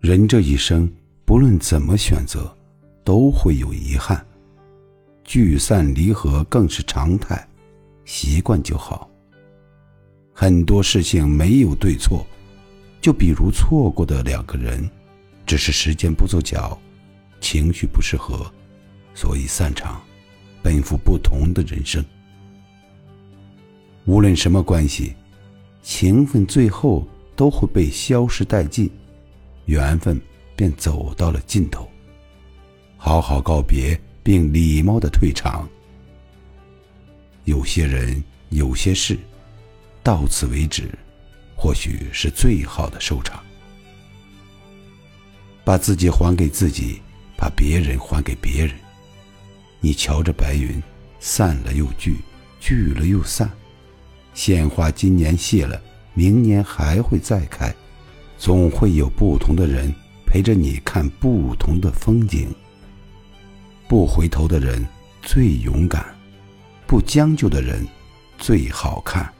人这一生，不论怎么选择，都会有遗憾。聚散离合更是常态，习惯就好。很多事情没有对错，就比如错过的两个人，只是时间不凑巧，情绪不适合，所以散场，奔赴不同的人生。无论什么关系，情分最后都会被消失殆尽。缘分便走到了尽头。好好告别，并礼貌的退场。有些人，有些事，到此为止，或许是最好的收场。把自己还给自己，把别人还给别人。你瞧着白云，散了又聚，聚了又散。鲜花今年谢了，明年还会再开。总会有不同的人陪着你看不同的风景。不回头的人最勇敢，不将就的人最好看。